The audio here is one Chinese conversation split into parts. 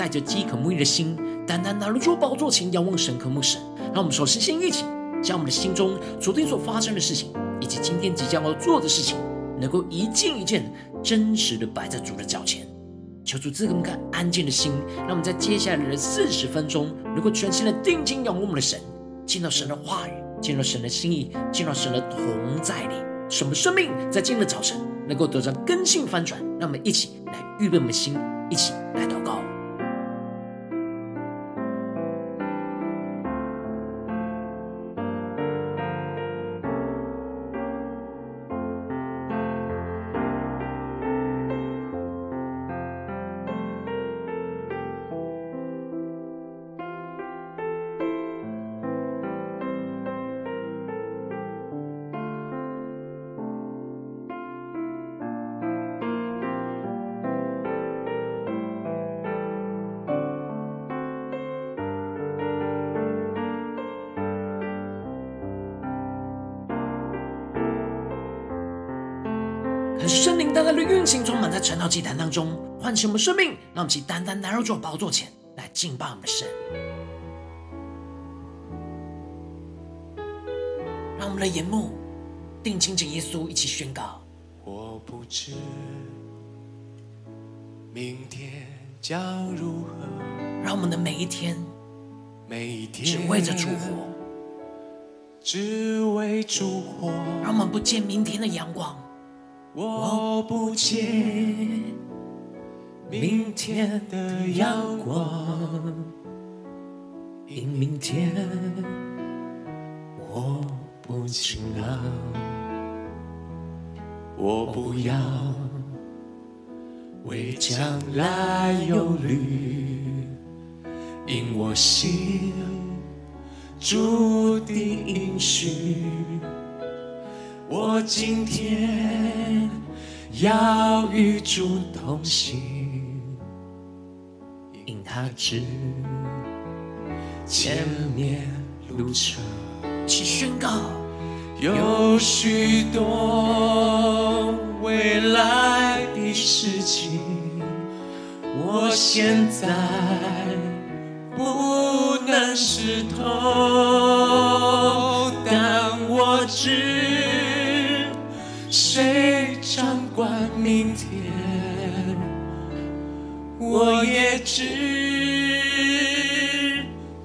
带着饥渴沐浴的心。单单拿入主宝座前，仰望神、渴慕神。让我们首先先一起，将我们的心中昨天所发生的事情，以及今天即将要做的事情，能够一件一件真实的摆在主的脚前。求主赐给我们看安静的心，让我们在接下来的四十分钟，能够全心的定睛仰望我们的神，见到神的话语，见到神的心意，见到神的同在里，使我们生命在今天的早晨能够得到更新翻转。让我们一起来预备我们的心，一起来祷告。圣灵单单的运行，充满在晨祷祭坛当中，唤醒我们生命，让我们起单单来到主宝座前来敬拜我们的神。让我们的眼目定睛着耶稣，一起宣告：我不知明天将如何。让我们的每一天，每一天只为着烛火，只为烛火。让我们不见明天的阳光。我不见明天的阳光，因明天我不晴朗。我不要为将来忧虑，因我心注定应许。我今天要与主同行，因他知前面路程。去宣告，有许多未来的事情，我现在不能识透，知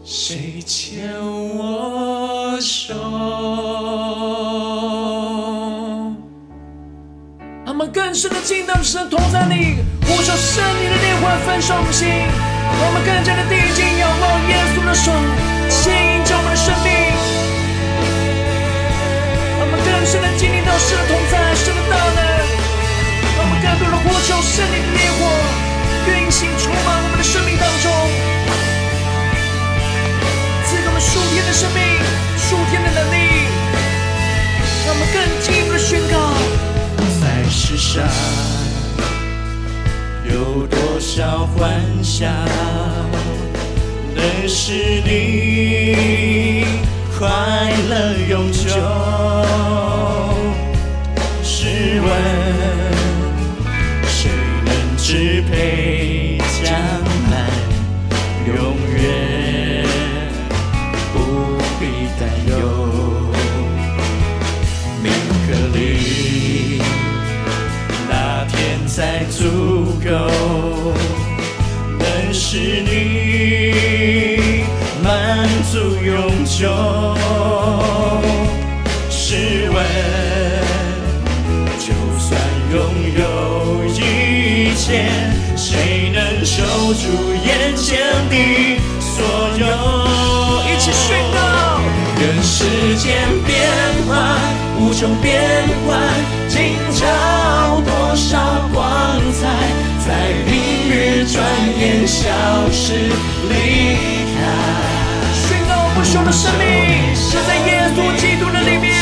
谁牵我手。他们更深的进到神同在里，呼求圣灵的烈火焚烧我们心，让我们更加的定睛仰望耶稣的手，牵引着我们的生命。更深的经历到神的同在，神的大能，让我们更多的呼求圣灵的烈火运行充满我们的生命当中，赐给我们数天的生命、数天的能力，让我们更进一步的宣告：在世上有多少幻想，能使你快乐永久？试问谁能支配够，能使你满足永久。试问。就算拥有一切，谁能守住眼前的所有？一起宣告：任世间变幻，无穷变幻，今朝多少光彩，在明日转眼消失离开。宣告不朽的生命，就在耶稣基督的里面，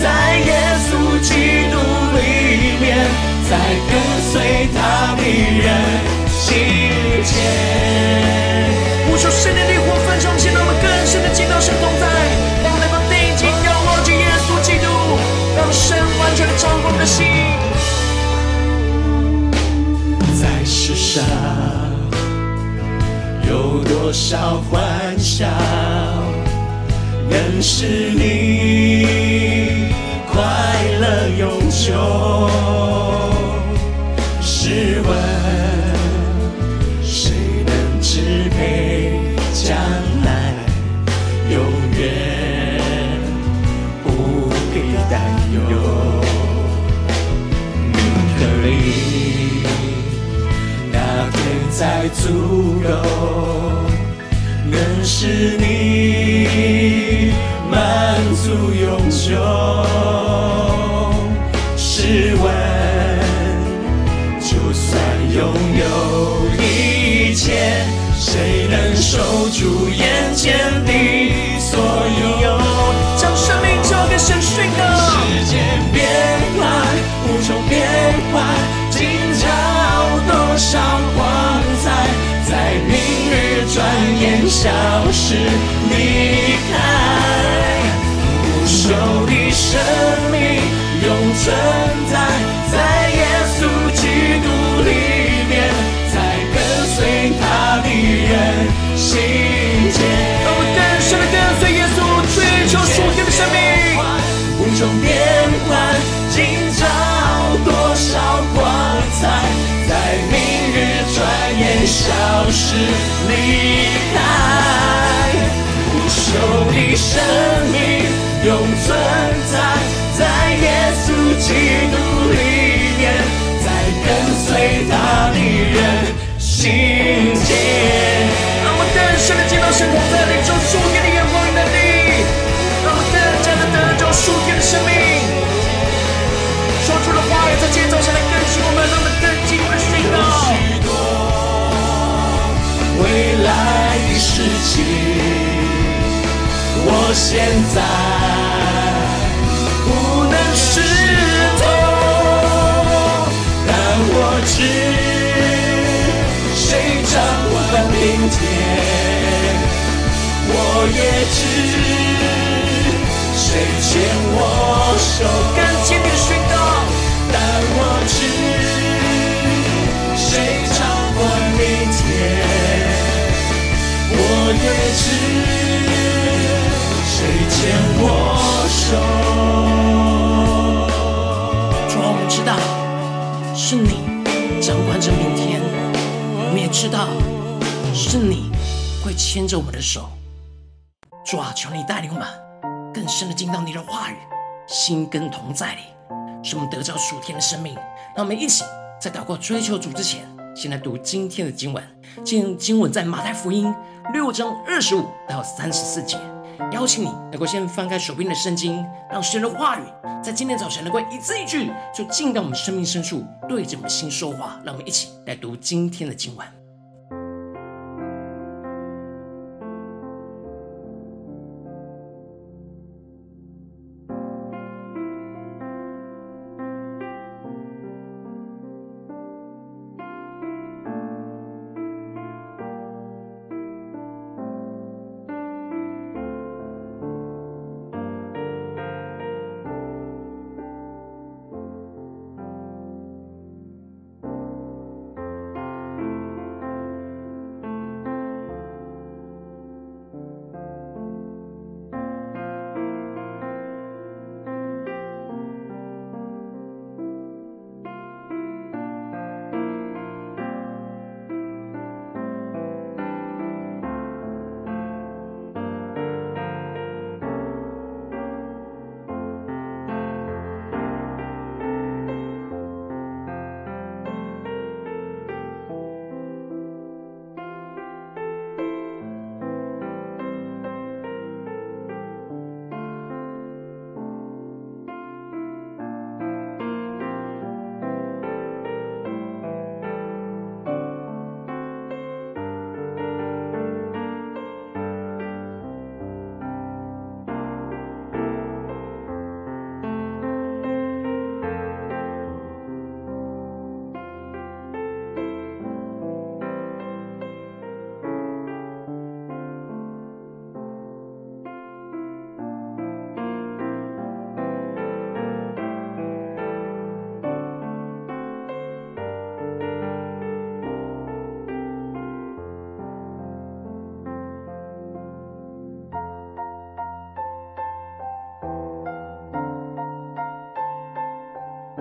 在耶稣基督里面，在跟随他的人心间。呼求圣灵的烈火焚烧，现在我们更深的进到神同在，让我们能够定睛仰望着耶稣基督，让神完全的掌管的心，多少欢笑，能使你快乐永久？试问，谁能支配将来永远不必担忧？名和利，那天再足够。是你满足永久。试问，就算拥有一切，谁能守住眼前的所有？将生命交给神宣告。世界变幻，无穷消失离开，不朽的生命永存在，在耶稣基督里面，在跟随他的人心间。哦我们更深的跟随耶稣，追求属天的生命，无穷变幻，今朝多少光彩，在明日转眼消失离开。生命永存在，在耶稣基督里面，在跟随他的人现在不能识透，但我知谁掌管明天，我也知谁牵我手。更坚定的宣告，但我知谁掌管明天，我也知。牵我手？主啊，我们知道是你掌管着明天，我们也知道是你会牵着我们的手。主啊，求你带领我们更深的进到你的话语、心跟同在里，使我们得着属天的生命。让我们一起在祷告追求主之前，先来读今天的经文。今经文在马太福音六章二十五到三十四节。邀请你能够先翻开手边的圣经，让神的话语在今天早晨能够一字一句就进到我们生命深处，对着我们心说话。让我们一起来读今天的经文。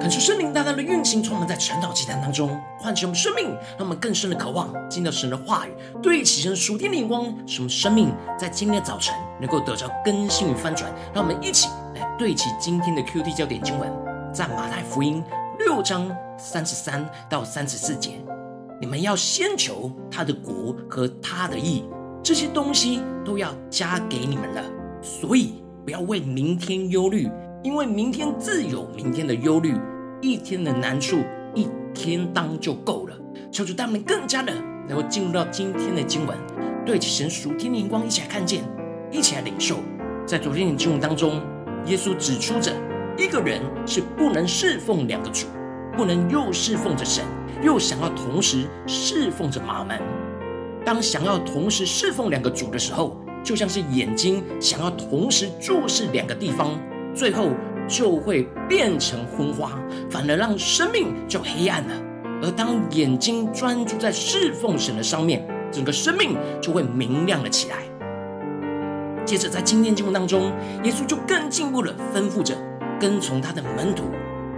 感受圣灵大大的运行，充满在晨祷祭坛当中，唤起我们生命，让我们更深的渴望进到神的话语，对齐神属天的眼光，使我们生命在今天的早晨能够得着更新与翻转。让我们一起来对齐今天的 QT 焦点经文，在马太福音六章三十三到三十四节：你们要先求他的国和他的义，这些东西都要加给你们了。所以不要为明天忧虑。因为明天自有明天的忧虑，一天的难处一天当就够了。求主带我们更加的能够进入到今天的经文，对齐神属天的光，一起来看见，一起来领受。在昨天的经文当中，耶稣指出着一个人是不能侍奉两个主，不能又侍奉着神，又想要同时侍奉着马门。当想要同时侍奉两个主的时候，就像是眼睛想要同时注视两个地方。最后就会变成昏花，反而让生命就黑暗了。而当眼睛专注在侍奉神的上面，整个生命就会明亮了起来。接着在今天经文当中，耶稣就更进一步的吩咐着跟从他的门徒，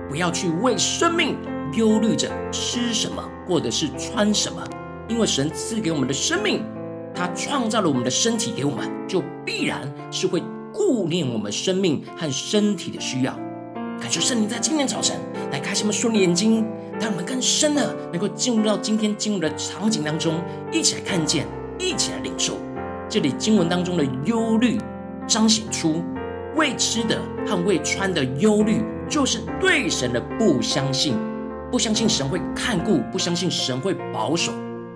不要去为生命忧虑着吃什么或者是穿什么，因为神赐给我们的生命，他创造了我们的身体给我们，就必然是会。顾念我们生命和身体的需要，感谢圣灵在今天早晨来开启我们属灵眼睛，让我们更深的能够进入到今天经文的场景当中，一起来看见，一起来领受。这里经文当中的忧虑，彰显出为吃的和为穿的忧虑，就是对神的不相信，不相信神会看顾，不相信神会保守。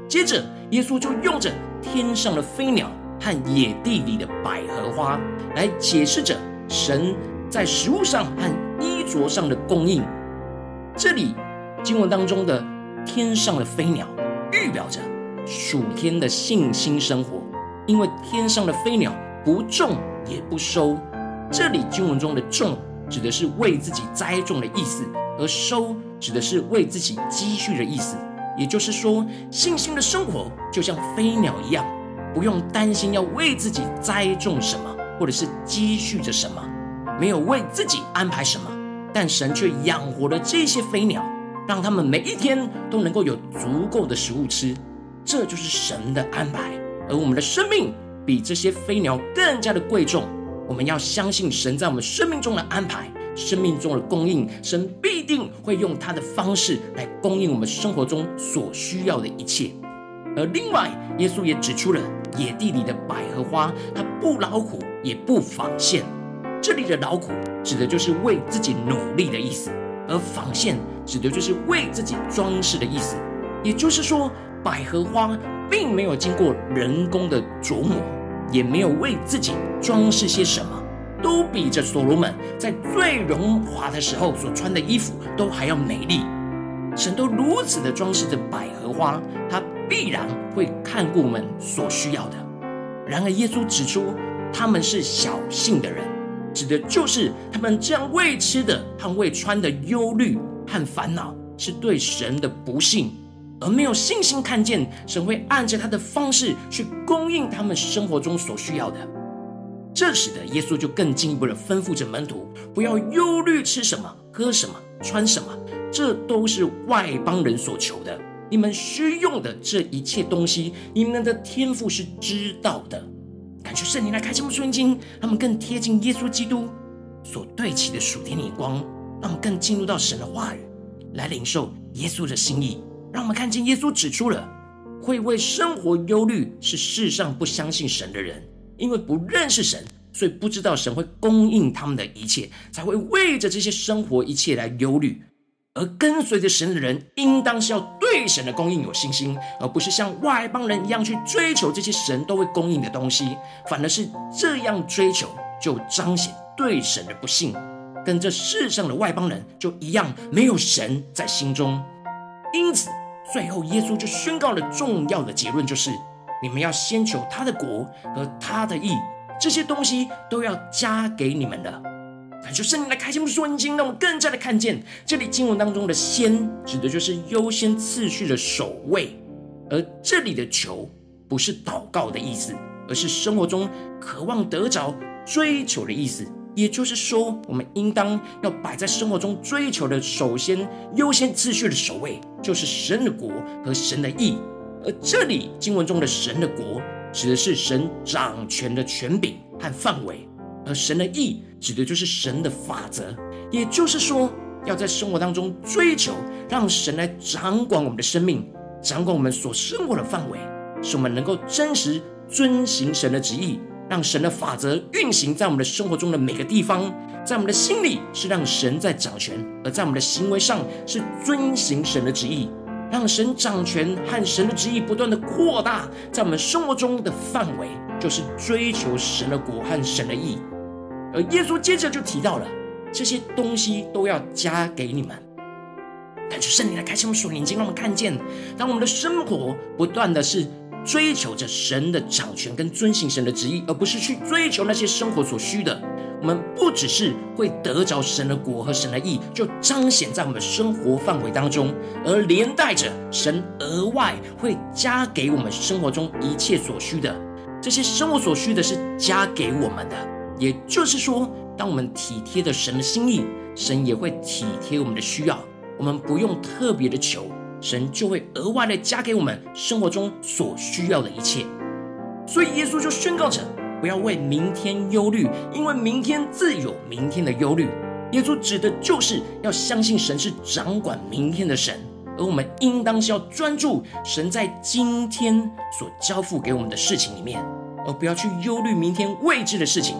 接着，耶稣就用着天上的飞鸟。和野地里的百合花来解释着神在食物上和衣着上的供应。这里经文当中的天上的飞鸟，预表着属天的信心生活，因为天上的飞鸟不种也不收。这里经文中的种指的是为自己栽种的意思，而收指的是为自己积蓄的意思。也就是说，信心的生活就像飞鸟一样。不用担心要为自己栽种什么，或者是积蓄着什么，没有为自己安排什么，但神却养活了这些飞鸟，让他们每一天都能够有足够的食物吃，这就是神的安排。而我们的生命比这些飞鸟更加的贵重，我们要相信神在我们生命中的安排，生命中的供应，神必定会用他的方式来供应我们生活中所需要的一切。而另外，耶稣也指出了野地里的百合花，它不劳苦也不纺线。这里的劳苦指的就是为自己努力的意思，而纺线指的就是为自己装饰的意思。也就是说，百合花并没有经过人工的琢磨，也没有为自己装饰些什么，都比着所罗门在最荣华的时候所穿的衣服都还要美丽。神都如此的装饰着百合花，它。必然会看顾我们所需要的。然而，耶稣指出他们是小信的人，指的就是他们这样为吃的和为穿的忧虑和烦恼，是对神的不信，而没有信心看见神会按着他的方式去供应他们生活中所需要的。这使得耶稣就更进一步的吩咐着门徒，不要忧虑吃什么、喝什么、穿什么，这都是外邦人所求的。你们需用的这一切东西，你们的天赋是知道的。感谢圣灵来开启我们属灵经，让我们更贴近耶稣基督所对齐的属天的光，让我们更进入到神的话语，来领受耶稣的心意。让我们看见耶稣指出了会为生活忧虑是世上不相信神的人，因为不认识神，所以不知道神会供应他们的一切，才会为着这些生活一切来忧虑。而跟随着神的人，应当是要对神的供应有信心，而不是像外邦人一样去追求这些神都会供应的东西。反而是这样追求，就彰显对神的不信，跟这世上的外邦人就一样，没有神在心中。因此，最后耶稣就宣告了重要的结论，就是你们要先求他的国和他的义，这些东西都要加给你们的。求圣灵来开心我们属灵经，让我们更加的看见这里经文当中的“先”指的就是优先次序的首位，而这里的“求”不是祷告的意思，而是生活中渴望得着、追求的意思。也就是说，我们应当要摆在生活中追求的首先优先次序的首位，就是神的国和神的义。而这里经文中的神的国，指的是神掌权的权柄和范围；而神的义，指的就是神的法则。也就是说，要在生活当中追求，让神来掌管我们的生命，掌管我们所生活的范围，使我们能够真实遵行神的旨意。让神的法则运行在我们的生活中的每个地方，在我们的心里是让神在掌权，而在我们的行为上是遵行神的旨意，让神掌权和神的旨意不断的扩大在我们生活中的范围，就是追求神的国和神的义。而耶稣接着就提到了这些东西都要加给你们，感谢圣灵来开启我们属眼睛，让我们看见，当我们的生活不断的是。追求着神的掌权跟遵行神的旨意，而不是去追求那些生活所需的。我们不只是会得着神的果和神的意，就彰显在我们生活范围当中，而连带着神额外会加给我们生活中一切所需的。这些生活所需的是加给我们的，也就是说，当我们体贴的神的心意，神也会体贴我们的需要。我们不用特别的求。神就会额外的加给我们生活中所需要的一切，所以耶稣就宣告着：不要为明天忧虑，因为明天自有明天的忧虑。耶稣指的就是要相信神是掌管明天的神，而我们应当是要专注神在今天所交付给我们的事情里面，而不要去忧虑明天未知的事情。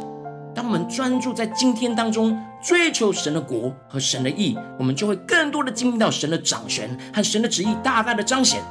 当我们专注在今天当中，追求神的国和神的义，我们就会更多的经历到神的掌权。和神的旨意大大的彰显，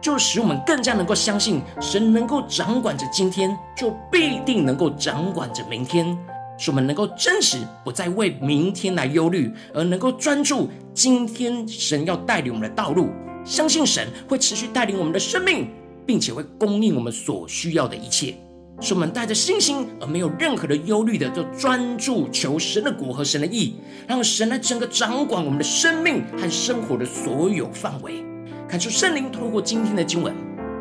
就使我们更加能够相信神能够掌管着今天，就必定能够掌管着明天，使我们能够真实不再为明天来忧虑，而能够专注今天神要带领我们的道路，相信神会持续带领我们的生命，并且会供应我们所需要的一切。使我们带着信心，而没有任何的忧虑的，就专注求神的果和神的意，让神来整个掌管我们的生命和生活的所有范围。看出圣灵透过今天的经文，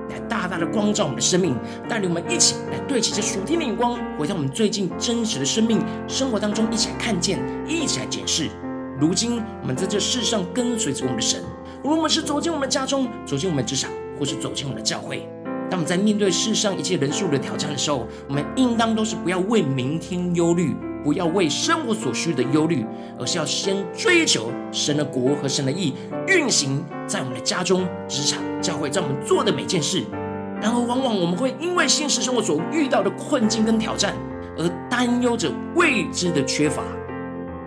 来大大的光照我们的生命，带领我们一起来对齐这属天的眼光，回到我们最近真实的生命生活当中，一起来看见，一起来检视。如今我们在这世上跟随着我们的神，无论我们是走进我们的家中，走进我们的职场，或是走进我们的教会。当我们在面对世上一切人数的挑战的时候，我们应当都是不要为明天忧虑，不要为生活所需的忧虑，而是要先追求神的国和神的义运行在我们的家中、职场、教会，在我们做的每件事。然而，往往我们会因为现实生活所遇到的困境跟挑战，而担忧着未知的缺乏，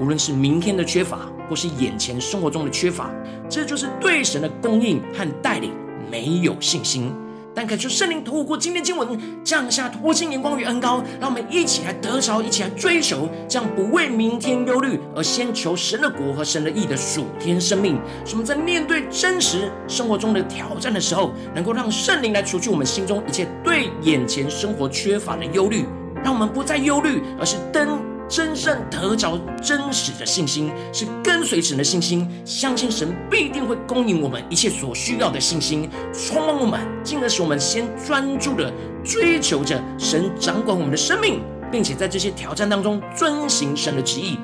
无论是明天的缺乏，或是眼前生活中的缺乏，这就是对神的供应和带领没有信心。但恳求圣灵透过今天经文降下托心眼光与恩膏，让我们一起来得着，一起来追求，这样不为明天忧虑，而先求神的国和神的义的属天生命。使我们在面对真实生活中的挑战的时候，能够让圣灵来除去我们心中一切对眼前生活缺乏的忧虑，让我们不再忧虑，而是登。真正得着真实的信心，是跟随神的信心，相信神必定会供应我们一切所需要的信心，充满我们，进而使我们先专注的追求着神掌管我们的生命，并且在这些挑战当中遵行神的旨意，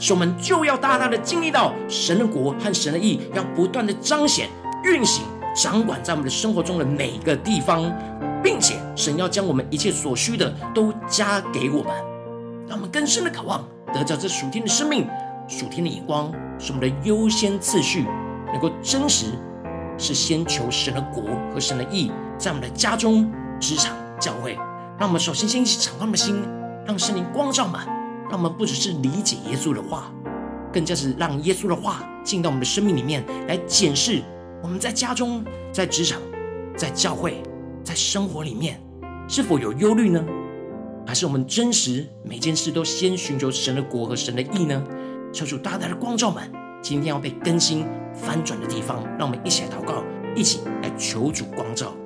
使我们就要大大的经历到神的国和神的意，要不断的彰显、运行、掌管在我们的生活中的每一个地方，并且神要将我们一切所需的都加给我们。让我们更深的渴望得到这属天的生命、属天的眼光，使我们的优先次序能够真实，是先求神的国和神的义，在我们的家中、职场、教会。让我们首先先一起敞开我们的心，让圣灵光照满，让我们不只是理解耶稣的话，更加是让耶稣的话进到我们的生命里面来检视我们在家中、在职场、在教会、在生活里面是否有忧虑呢？还是我们真实每件事都先寻求神的国和神的义呢？求主大大的光照们，今天要被更新翻转的地方，让我们一起来祷告，一起来求主光照。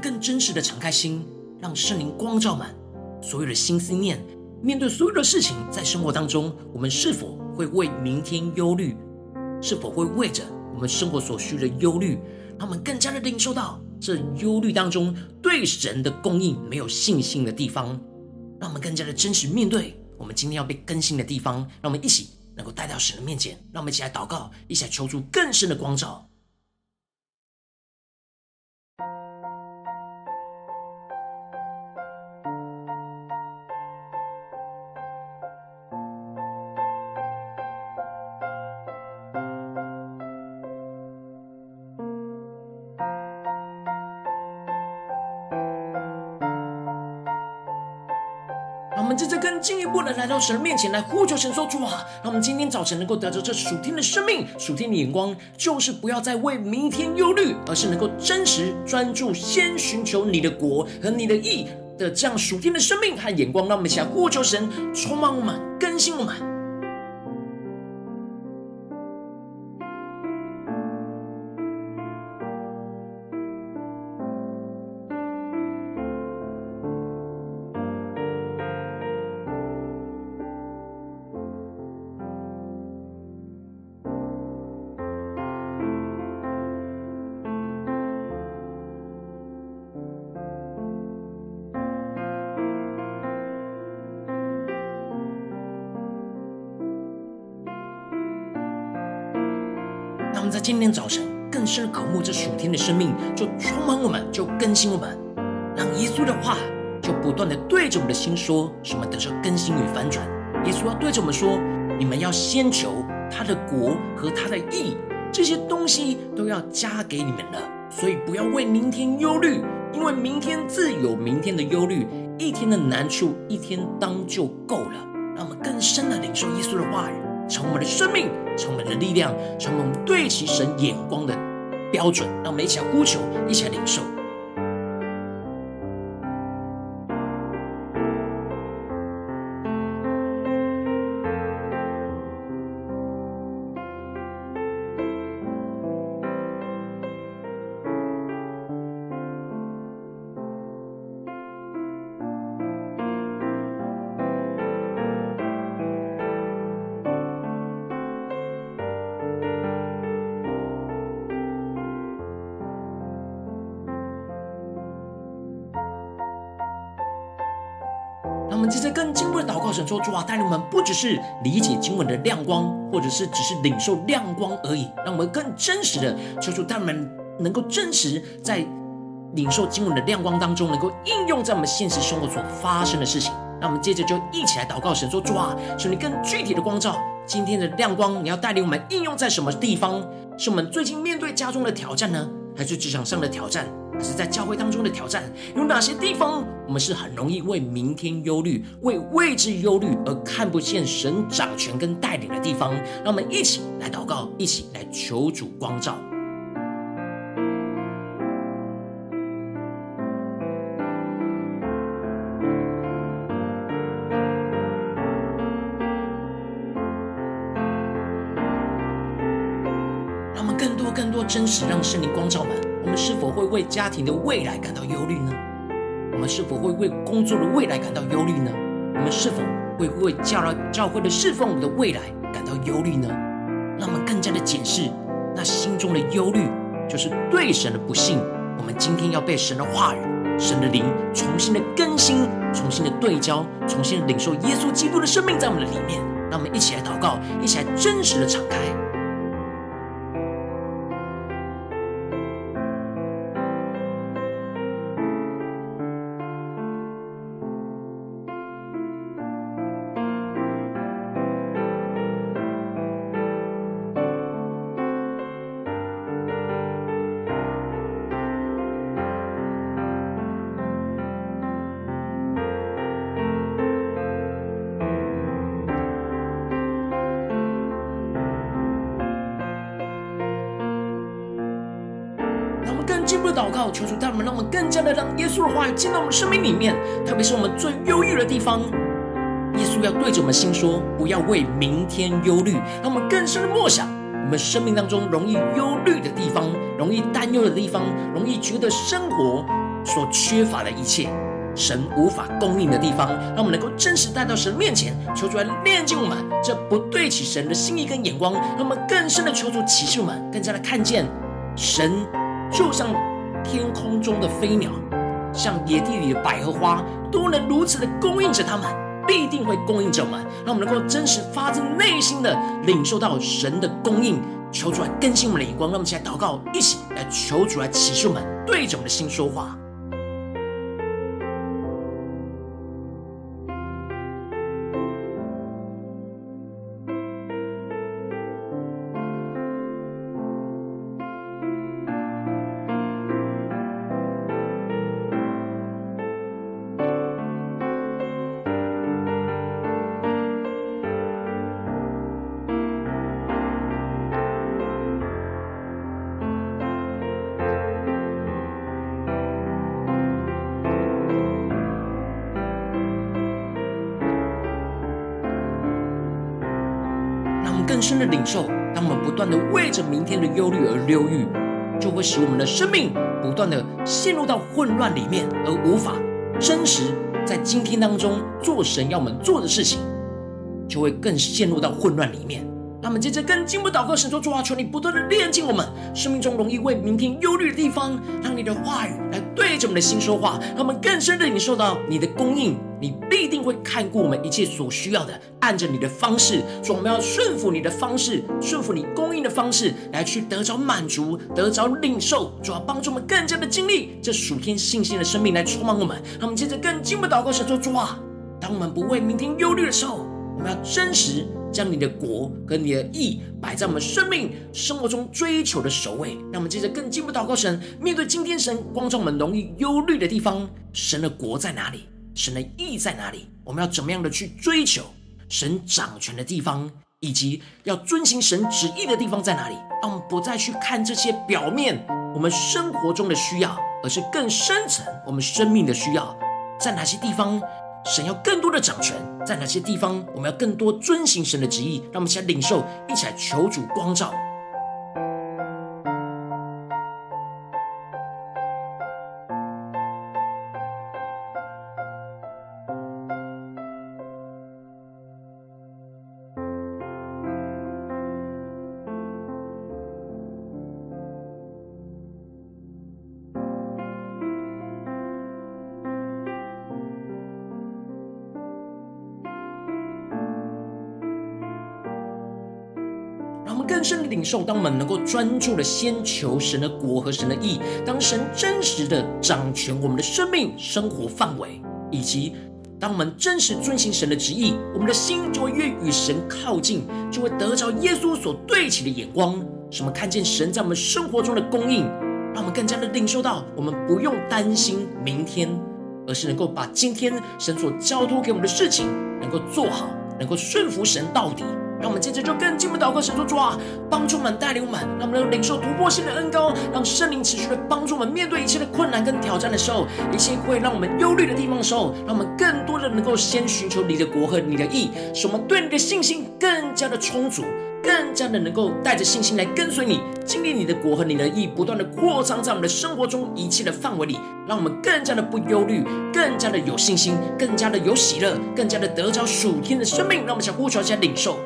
更真实的敞开心，让圣灵光照满所有的心思念。面对所有的事情，在生活当中，我们是否会为明天忧虑？是否会为着我们生活所需的忧虑，让我们更加的领受到这忧虑当中对神的供应没有信心的地方？让我们更加的真实面对我们今天要被更新的地方。让我们一起能够带到神的面前，让我们一起来祷告，一起来求助更深的光照。进一步的来到神面前来呼求神说主啊，让我们今天早晨能够得着这属天的生命、属天的眼光，就是不要再为明天忧虑，而是能够真实专注，先寻求你的国和你的意的这样属天的生命和眼光。让我们一起来呼求神，充满我们，更新我们。在今天早晨，更深的渴慕这属天的生命，就充满我们，就更新我们，让耶稣的话就不断的对着我们的心说，使我们得着更新与翻转。耶稣要对着我们说：你们要先求他的国和他的义，这些东西都要加给你们了。所以不要为明天忧虑，因为明天自有明天的忧虑，一天的难处一天当就够了。让我们更深的领受耶稣的话语。成为我们的生命，成为我们的力量，成为我们对其神眼光的标准。让我们一起来呼求，一起来领受。我们接着更进一步的祷告，神说：主啊，带领我们不只是理解经文的亮光，或者是只是领受亮光而已，让我们更真实的求主，带我们能够真实在领受经文的亮光当中，能够应用在我们现实生活所发生的事情。那我们接着就一起来祷告，神说：主啊，求你更具体的光照今天的亮光，你要带领我们应用在什么地方？是我们最近面对家中的挑战呢？还是职场上的挑战？可是在教会当中的挑战，有哪些地方我们是很容易为明天忧虑、为未知忧虑而看不见神掌权跟带领的地方？让我们一起来祷告，一起来求主光照。让我们更多、更多真实，让圣灵光照们。我们是否会为家庭的未来感到忧虑呢？我们是否会为工作的未来感到忧虑呢？我们是否会为教了教会的侍奉我们的未来感到忧虑呢？让我们更加的检视那心中的忧虑，就是对神的不信。我们今天要被神的话语、神的灵重新的更新、重新的对焦、重新的领受耶稣基督的生命在我们的里面。让我们一起来祷告，一起来真实的敞开。稣的话语进到我们生命里面，特别是我们最忧郁的地方。耶稣要对着我们心说：“不要为明天忧虑。”让我们更深的默想，我们生命当中容易忧虑的地方，容易担忧的地方，容易觉得生活所缺乏的一切，神无法供应的地方，让我们能够真实带到神面前，求主来炼净我们这不对起神的心意跟眼光，让我们更深的求主启示我们，更加的看见神就像天空中的飞鸟，像野地里的百合花，都能如此的供应着他们，必定会供应着我们，让我们能够真实发自内心的领受到神的供应。求主来更新我们的眼光，让我们一起来祷告，一起来求主来启示我们，对着我们的心说话。受，当我们不断的为着明天的忧虑而忧郁，就会使我们的生命不断的陷入到混乱里面，而无法真实在今天当中做神要我们做的事情，就会更陷入到混乱里面。那么接着更进一步祷告，神说：主啊，求你不断的炼净我们生命中容易为明天忧虑的地方，让你的话语来对着我们的心说话，让我们更深的领受到你的供应，你必定会看顾我们一切所需要的，按着你的方式，说我们要顺服你的方式，顺服你供应的方式，来去得着满足，得着领受，主要帮助我们更加的经历这属天信心的生命来充满我们。那我们接着更进一步祷告，神说：主啊，当我们不为明天忧虑的时候，我们要真实。将你的国跟你的义摆在我们生命生活中追求的首位。让我们接着更进一步祷告神，面对今天神光照我们容易忧虑的地方，神的国在哪里？神的意在哪里？我们要怎么样的去追求神掌权的地方，以及要遵行神旨意的地方在哪里？让我们不再去看这些表面我们生活中的需要，而是更深层我们生命的需要，在哪些地方？神要更多的掌权，在哪些地方，我们要更多遵行神的旨意？让我们一起来领受，一起来求主光照。受，当我们能够专注的先求神的国和神的义，当神真实的掌权我们的生命生活范围，以及当我们真实遵行神的旨意，我们的心就会越与神靠近，就会得着耶稣所对齐的眼光，使我们看见神在我们生活中的供应，让我们更加的领受到，我们不用担心明天，而是能够把今天神所交托给我们的事情能够做好，能够顺服神到底。让我们接着就更进一步祷告，神说主啊，帮助我们，带领我们，让我们能领受突破性的恩膏，让圣灵持续的帮助我们面对一切的困难跟挑战的时候，一切会让我们忧虑的地方的时候，让我们更多的能够先寻求你的国和你的意，使我们对你的信心更加的充足，更加的能够带着信心来跟随你，经历你的国和你的意，不断的扩张在我们的生活中一切的范围里，让我们更加的不忧虑，更加的有信心，更加的有喜乐，更加的得着属天的生命。让我们想呼求一下领受。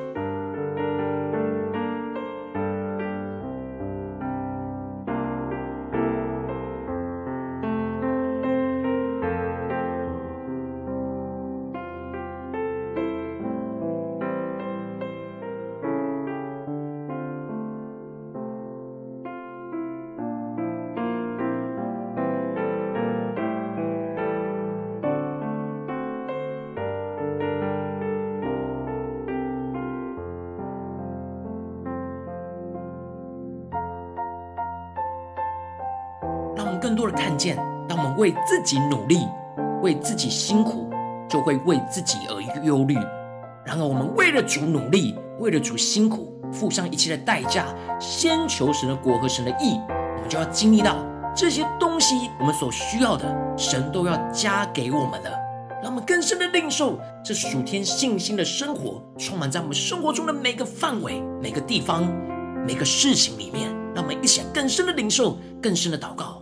看见，当我们为自己努力、为自己辛苦，就会为自己而忧虑；然而，我们为了主努力、为了主辛苦，付上一切的代价，先求神的国和神的义，我们就要经历到这些东西，我们所需要的，神都要加给我们的。让我们更深的领受这属天信心的生活，充满在我们生活中的每个范围、每个地方、每个事情里面。让我们一起更深的领受、更深的祷告。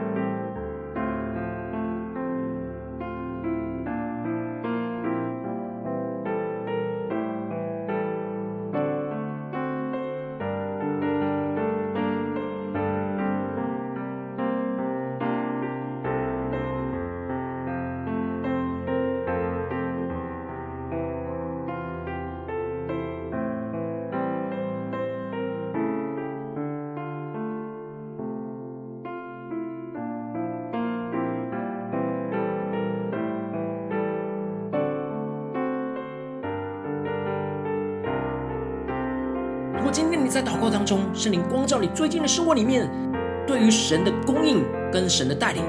圣灵光照你最近的生活里面，对于神的供应跟神的带领，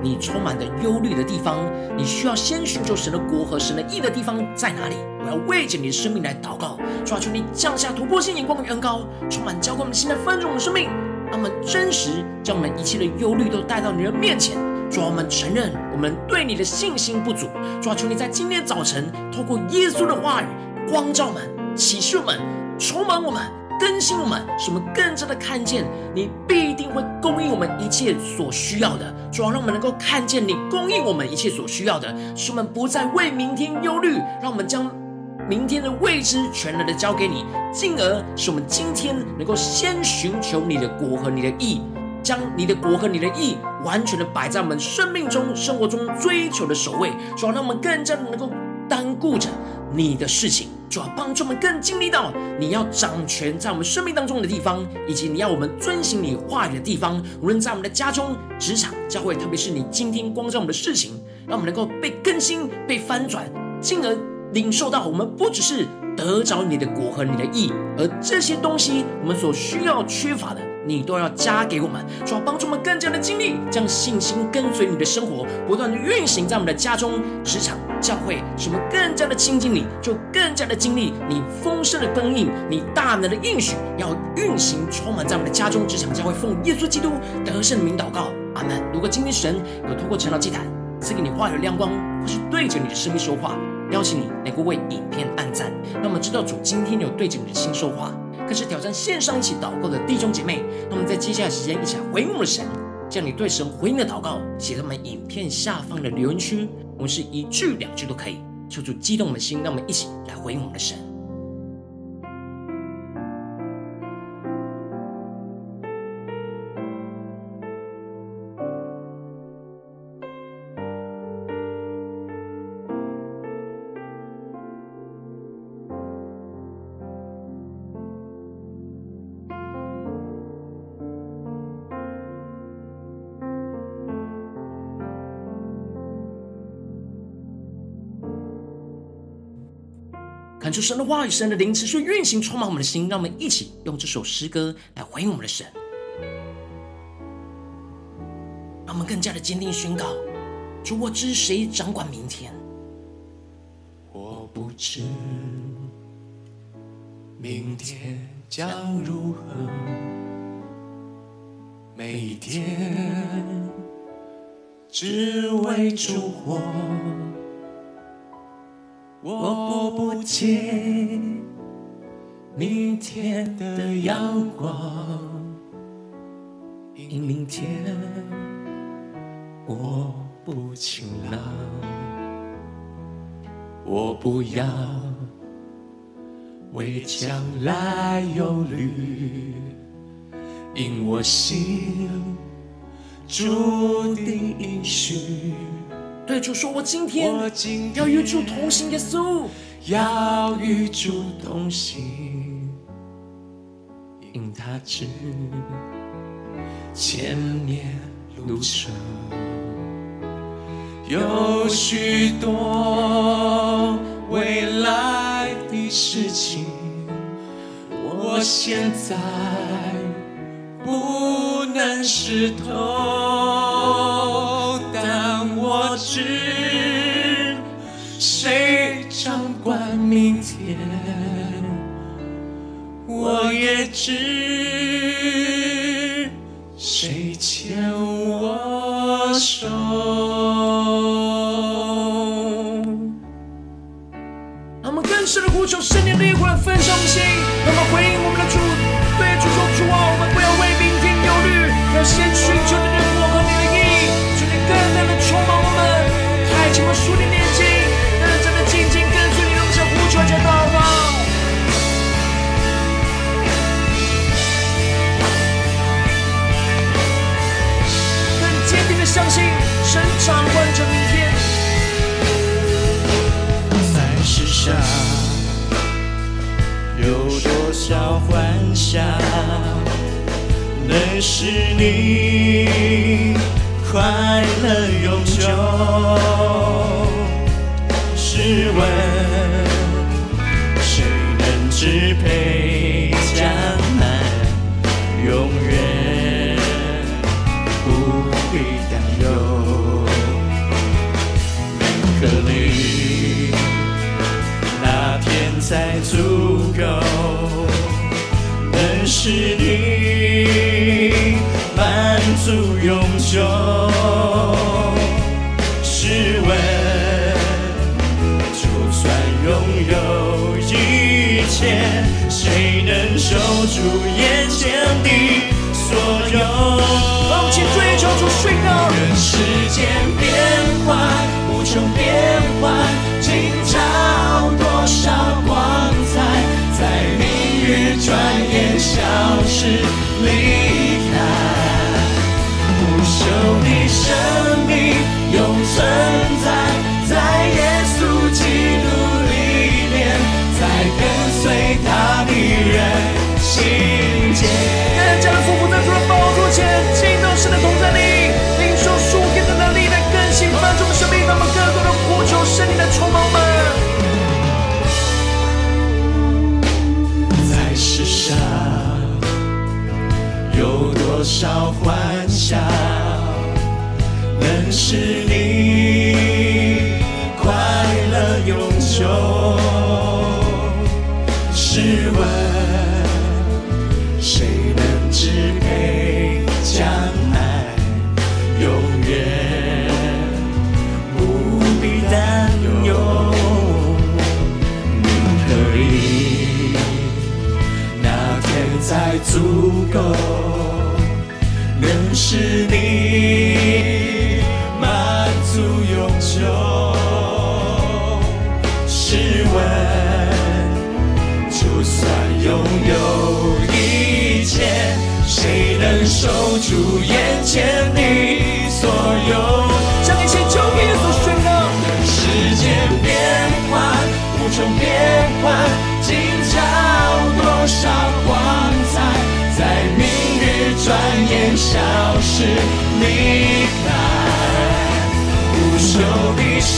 你充满的忧虑的地方，你需要先寻求神的国和神的义的地方在哪里？我要为着你的生命来祷告，求主你降下突破性眼光的恩膏，充满浇灌我们现在丰盛的生命，让我们真实将我们一切的忧虑都带到你的面前。主啊，我们承认我们对你的信心不足。主啊，求你在今天早晨透过耶稣的话语光照我们、启示我们、充满我们。更新我们，使我们更加的看见你必定会供应我们一切所需要的。主要让我们能够看见你供应我们一切所需要的，使我们不再为明天忧虑。让我们将明天的未知全然的交给你，进而使我们今天能够先寻求你的国和你的意，将你的国和你的意完全的摆在我们生命中、生活中追求的首位。主要让我们更加的能够单顾着你的事情。主要帮助我们更经历到你要掌权在我们生命当中的地方，以及你要我们遵行你话语的地方。无论在我们的家中、职场、教会，特别是你今天光照我们的事情，让我们能够被更新、被翻转，进而领受到我们不只是得着你的果和你的义，而这些东西我们所需要缺乏的。你都要加给我们，主要帮助我们更加的经历，将信心跟随你的生活，不断的运行在我们的家中、职场、教会，使我们更加的亲近你，就更加的经历你丰盛的供应，你大能的应许，要运行充满在我们的家中、职场、教会，奉耶稣基督得胜的名祷告，阿门。如果今天神有透过晨祷祭坛赐给你话语亮光，或是对着你的生命说话，邀请你能够为影片按赞，那我们知道主今天有对着你的心说话。更是挑战线上一起祷告的弟兄姐妹，那么在接下来时间一起来回应我们的神，将你对神回应的祷告写在我们影片下方的留言区，我们是一句两句都可以，求主激动的心，让我们一起来回应我们的神。主神的话语，神的灵持续运行，充满我们的心。让我们一起用这首诗歌来回应我们的神，让我们更加的坚定宣告：主，我知谁掌管明天？我不知明天。将如何，每一天。只为主活。我不见明天的阳光，因明天我不晴朗。我不要为将来忧虑，因我心注定应许。对主说：“我今天要与主同行，耶稣要与主同行，因他知前面路程有许多未来的事情，我现在不能识透。”是。是你快乐永久？永久。试问，就算拥有一切，谁能守住眼前的所有？放弃追间变幻。无穷变幻，今朝够，能使你满足永久。试问，就算拥有一切，谁能守住眼前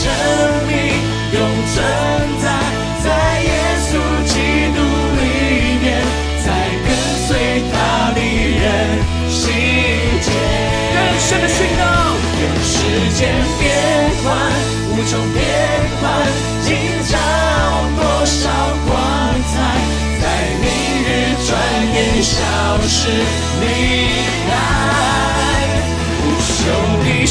生命永存在，在耶稣基督里面，在跟随他的人心间。更深的宣告，愿世间变幻，无穷变幻，今朝多少光彩，在明日转眼消失离。生命永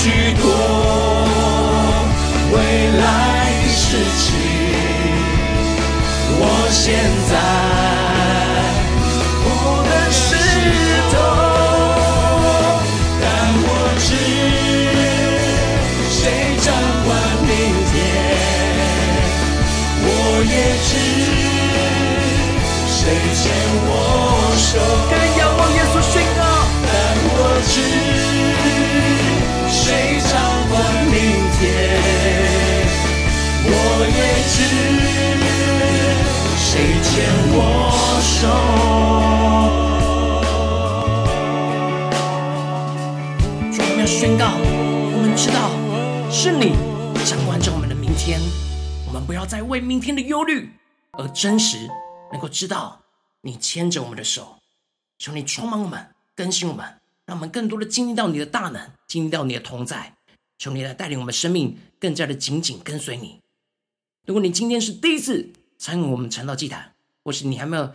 许多未来的事情。我现在不能识透，但我知谁掌管明天，我也知谁牵我手。是。谁牵我手？主，我们要宣告，我们知道是你掌管着我们的明天，我们不要再为明天的忧虑，而真实能够知道你牵着我们的手，求你充满我们，更新我们，让我们更多的经历到你的大能，经历到你的同在。求你来带领我们生命更加的紧紧跟随你。如果你今天是第一次参与我们晨祷祭坛，或是你还没有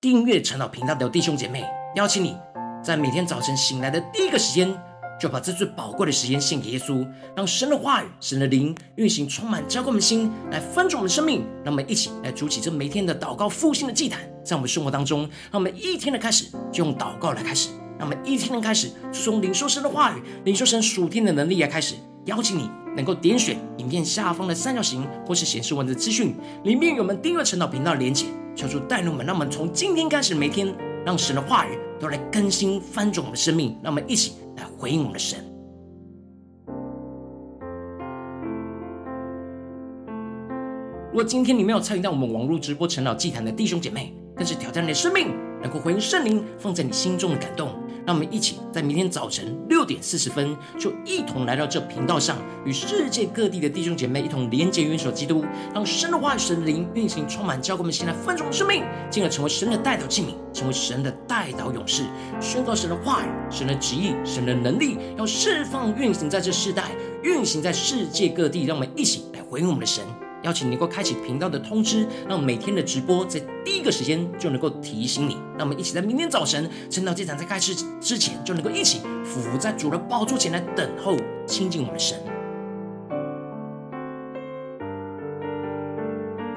订阅晨祷频道的弟兄姐妹，邀请你在每天早晨醒来的第一个时间，就把这最宝贵的时间献给耶稣，让神的话语、神的灵运行，充满浇灌我们心，来翻转我们生命。让我们一起来筑起这每天的祷告复兴的祭坛，在我们生活当中，让我们一天的开始就用祷告来开始。让我们一天的开始，就从领受神的话语、领受神属天的能力来开始。邀请你能够点选影片下方的三角形，或是显示文字资讯，里面有我们订阅陈祷频道的连结。求主带领我们，让我们从今天开始每天，让神的话语都来更新翻转我们的生命。让我们一起来回应我们的神。如果今天你没有参与到我们网络直播陈祷祭坛的弟兄姐妹，更是挑战你的生命，能够回应圣灵放在你心中的感动。让我们一起在明天早晨六点四十分，就一同来到这频道上，与世界各地的弟兄姐妹一同连接、元首基督，让神的话语、神的灵运行，充满，教会们现在分盛的生命，进而成为神的代祷器皿，成为神的代祷勇士，宣告神的话语、神的旨意、神的能力，要释放、运行在这世代，运行在世界各地。让我们一起来回应我们的神。邀请你能够开启频道的通知，让每天的直播在第一个时间就能够提醒你。让我们一起在明天早晨晨祷这场在开始之前，就能够一起伏在主的宝座前来等候亲近我们的神。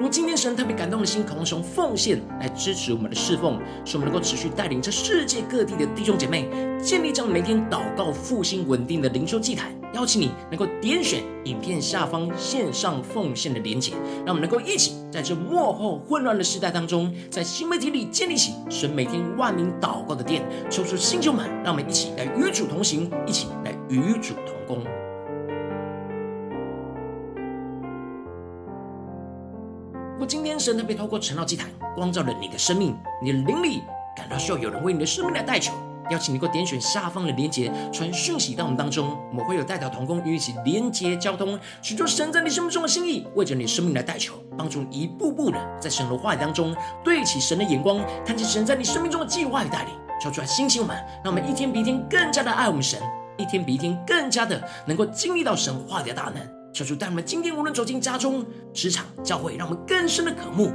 如果今天神特别感动的心，渴望从奉献来支持我们的侍奉，使我们能够持续带领着世界各地的弟兄姐妹建立这样每天祷告复兴稳定的灵修祭坛。邀请你能够点选影片下方线上奉献的连结，让我们能够一起在这幕后混乱的时代当中，在新媒体里建立起神每天万名祷告的殿。抽出星球们，让我们一起来与主同行，一起来与主同工。神特别透过陈老祭坛光照了你的生命，你的灵里感到需要有人为你的生命来代求。邀请你给我点选下方的连结，传讯息到我们当中，我们会有代表同工与你一起连结交通，寻求神在你生命中的心意，为着你生命来代求，帮助你一步步的在神的话语当中对齐神的眼光，看见神在你生命中的计划与带领，求主来兴起我们，让我们一天比一天更加的爱我们神，一天比一天更加的能够经历到神话语的大能。求主带我们今天无论走进家中、职场、教会，让我们更深的渴慕，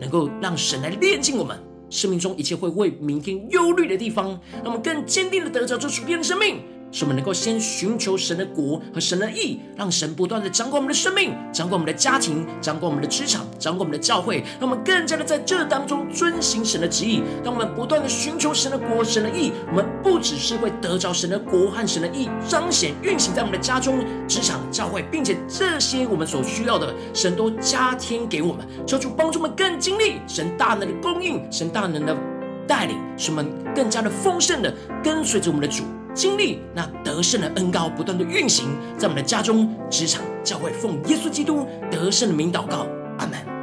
能够让神来炼净我们。生命中一切会为明天忧虑的地方，让我们更坚定的得着这属天的生命。使我们能够先寻求神的国和神的义，让神不断的掌管我们的生命，掌管我们的家庭，掌管我们的职场，掌管我们的教会，让我们更加的在这当中遵行神的旨意。让我们不断的寻求神的国、神的义，我们不只是会得着神的国和神的义，彰显运行在我们的家中、职场、教会，并且这些我们所需要的，神都加添给我们。求主帮助我们更经历神大能的供应，神大能的带领，使我们更加的丰盛的跟随着我们的主。经历那得胜的恩膏不断的运行在我们的家中、职场、教会，奉耶稣基督得胜的名祷告，阿门。